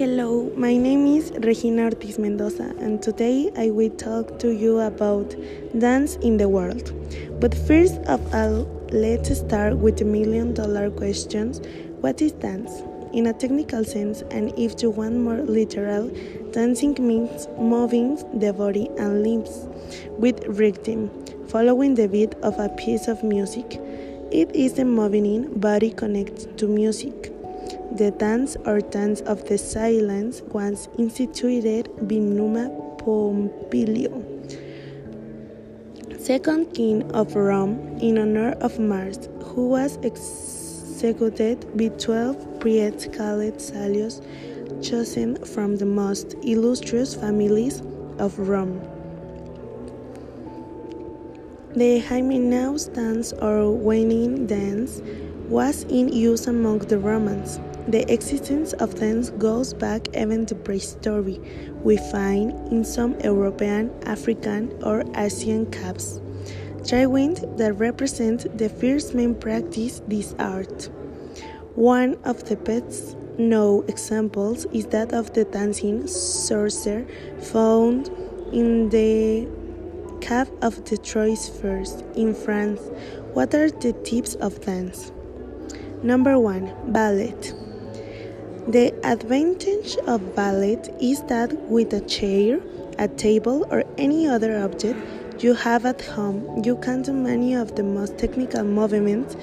Hello, my name is Regina Ortiz Mendoza, and today I will talk to you about dance in the world. But first of all, let's start with the million dollar questions What is dance? In a technical sense, and if you want more literal, dancing means moving the body and limbs with rhythm, following the beat of a piece of music. It is the moving body connected to music. The dance or dance of the silence was instituted by Numa Pompilio, second king of Rome, in honor of Mars, who was executed by 12 priests called Salios, chosen from the most illustrious families of Rome. The Hymenaeus dance or waning dance was in use among the Romans. The existence of dance goes back even to prehistory. We find in some European, African, or Asian caves triwind that represent the first men practice this art. One of the best known examples is that of the dancing sorcerer found in the cave of the Troyes in France. What are the types of dance? Number one, ballet. The advantage of ballet is that with a chair, a table, or any other object you have at home, you can do many of the most technical movements,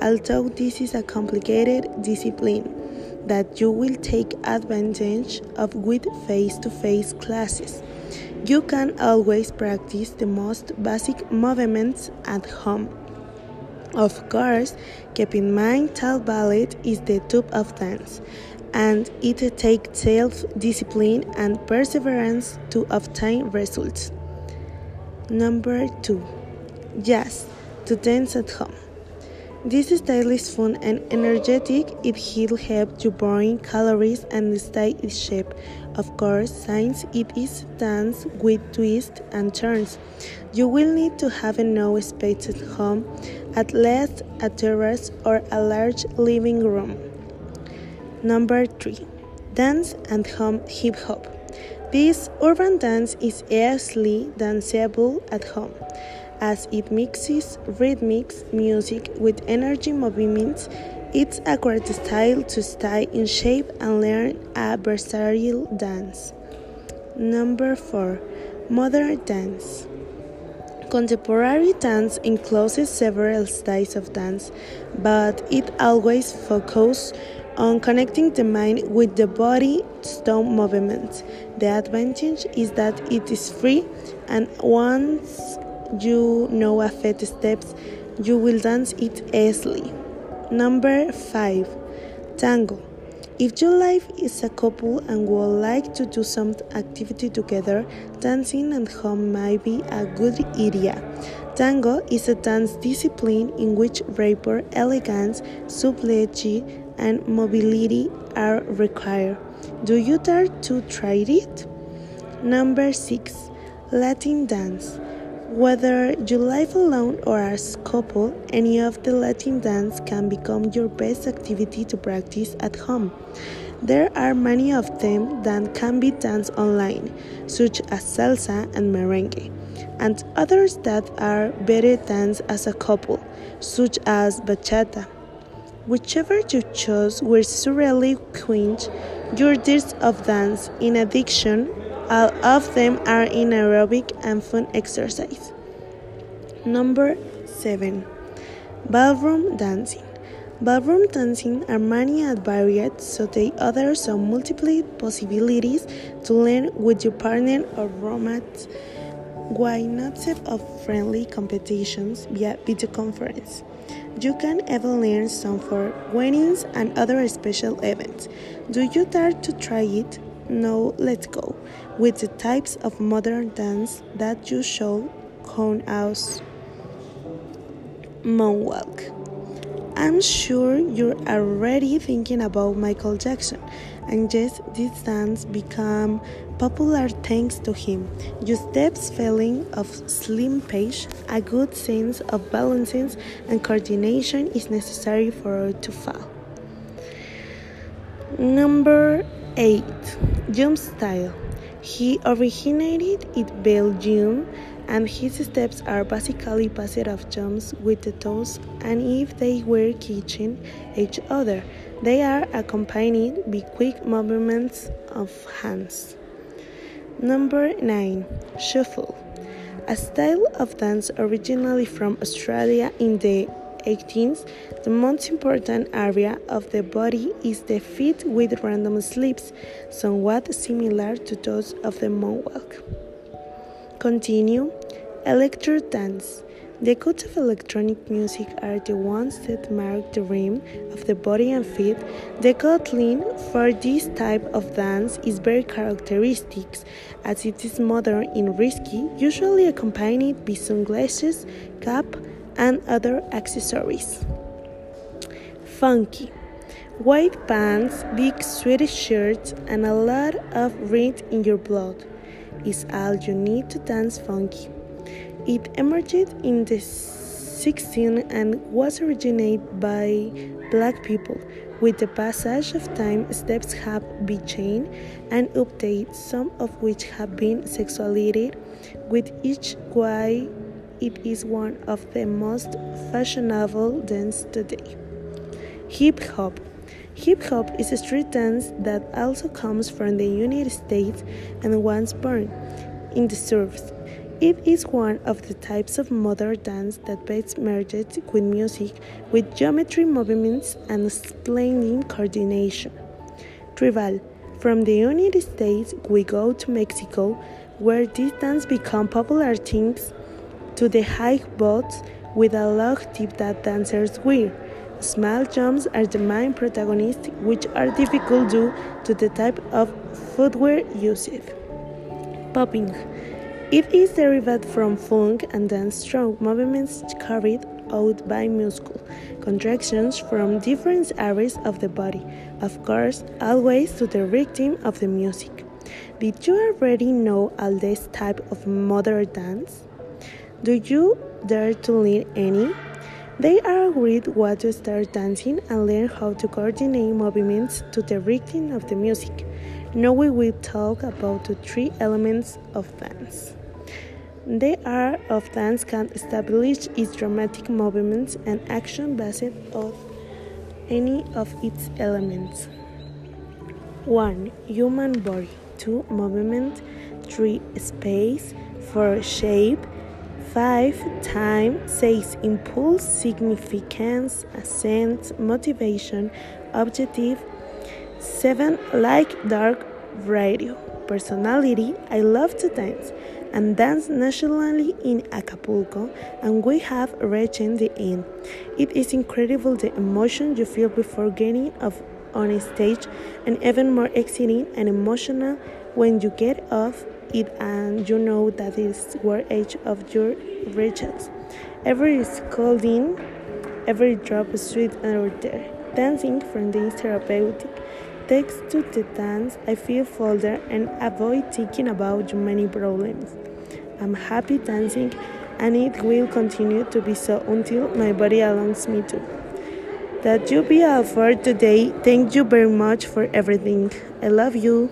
although this is a complicated discipline that you will take advantage of with face to face classes. You can always practice the most basic movements at home. Of course, keep in mind that ballet is the type of dance and it takes self discipline and perseverance to obtain results. Number two, jazz to dance at home. This style is fun and energetic. It will help you burn calories and stay in shape. Of course, since it is dance with twists and turns, you will need to have enough space at home, at least a terrace or a large living room. Number 3. Dance and home hip hop. This urban dance is easily danceable at home as it mixes rhythmic music with energy movements. It's a great style to stay in shape and learn a versatile dance. Number 4. Modern dance. Contemporary dance includes several styles of dance, but it always focuses on connecting the mind with the body stone movements. The advantage is that it is free, and once you know a few steps, you will dance it easily. Number 5. Tango. If your life is a couple and would like to do some activity together, dancing at home might be a good idea. Tango is a dance discipline in which rapport, elegance, subtlety, and mobility are required. Do you dare to try it? Number 6. Latin dance. Whether you live alone or as a couple, any of the Latin dance can become your best activity to practice at home. There are many of them that can be danced online, such as salsa and merengue, and others that are better danced as a couple, such as bachata. Whichever you choose will surely quench your thirst of dance. In addition, all of them are in aerobic and fun exercise. Number 7. Ballroom dancing. Ballroom dancing are many and varied, so they offer some multiple possibilities to learn with your partner or romance. Why not set up friendly competitions via video conference? You can even learn some for weddings and other special events. Do you dare to try it? No, let's go with the types of modern dance that you should count as moonwalk. I'm sure you're already thinking about Michael Jackson, and yes, this dance became popular thanks to him. Your steps feeling of slim pace, a good sense of balancing and coordination is necessary for it to fall. Number 8. Jump style. He originated in Belgium and his steps are basically passive jumps with the toes and if they were catching each other they are accompanied by quick movements of hands. Number 9 shuffle. A style of dance originally from australia in the 18th the most important area of the body is the feet with random slips somewhat similar to those of the moonwalk Continue. Electro dance. The codes of electronic music are the ones that mark the rim of the body and feet. The guideline for this type of dance is very characteristic, as it is modern and risky, usually accompanied by sunglasses, cap, and other accessories. Funky. White pants, big sweaty shirts, and a lot of red in your blood is all you need to dance funky. It emerged in the 16th and was originated by black people. With the passage of time, steps have been changed and updated, some of which have been sexualized, with each why it is one of the most fashionable dances today. Hip hop Hip hop is a street dance that also comes from the United States and was born in the surf. It is one of the types of modern dance that best merges with music, with geometry movements and splendid coordination. Tribal. From the United States, we go to Mexico, where this dance became popular thanks to the high boots with a long tip that dancers wear. Small jumps are the main protagonists, which are difficult due to the type of footwear used. Popping. It is derived from funk and then strong movements carried out by muscle contractions from different areas of the body, of course, always to the rhythm of the music. Did you already know all this type of modern dance? Do you dare to learn any? They are agreed what to start dancing and learn how to coordinate movements to the rhythm of the music. Now we will talk about the three elements of dance. The art of dance can establish its dramatic movements and action based on any of its elements. 1. Human body 2. Movement 3. Space 4. Shape 5. Time 6. Impulse, significance, ascent, motivation, objective. 7. Like dark radio. Personality I love to dance and dance nationally in Acapulco, and we have reached the end. It is incredible the emotion you feel before getting off on a stage, and even more exciting and emotional when you get off it and you know that is where edge of your reaches. Every scolding, every drop of are there. Dancing from the therapeutic takes to the dance, I feel folder and avoid thinking about many problems. I'm happy dancing and it will continue to be so until my body allows me to. That you be for today. Thank you very much for everything. I love you.